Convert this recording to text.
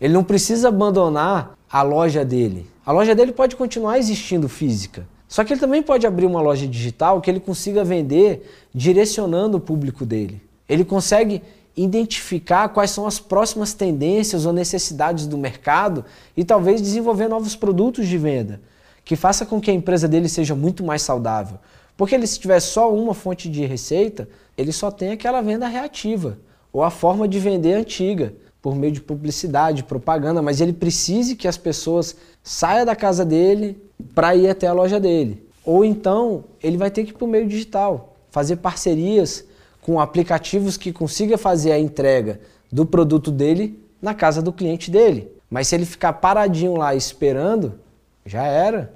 Ele não precisa abandonar a loja dele. A loja dele pode continuar existindo física. Só que ele também pode abrir uma loja digital que ele consiga vender direcionando o público dele. Ele consegue identificar quais são as próximas tendências ou necessidades do mercado e talvez desenvolver novos produtos de venda que faça com que a empresa dele seja muito mais saudável. Porque ele se tiver só uma fonte de receita, ele só tem aquela venda reativa ou a forma de vender antiga por meio de publicidade, propaganda, mas ele precise que as pessoas saiam da casa dele para ir até a loja dele. Ou então ele vai ter que ir para o meio digital, fazer parcerias com aplicativos que consiga fazer a entrega do produto dele na casa do cliente dele. Mas se ele ficar paradinho lá esperando, já era.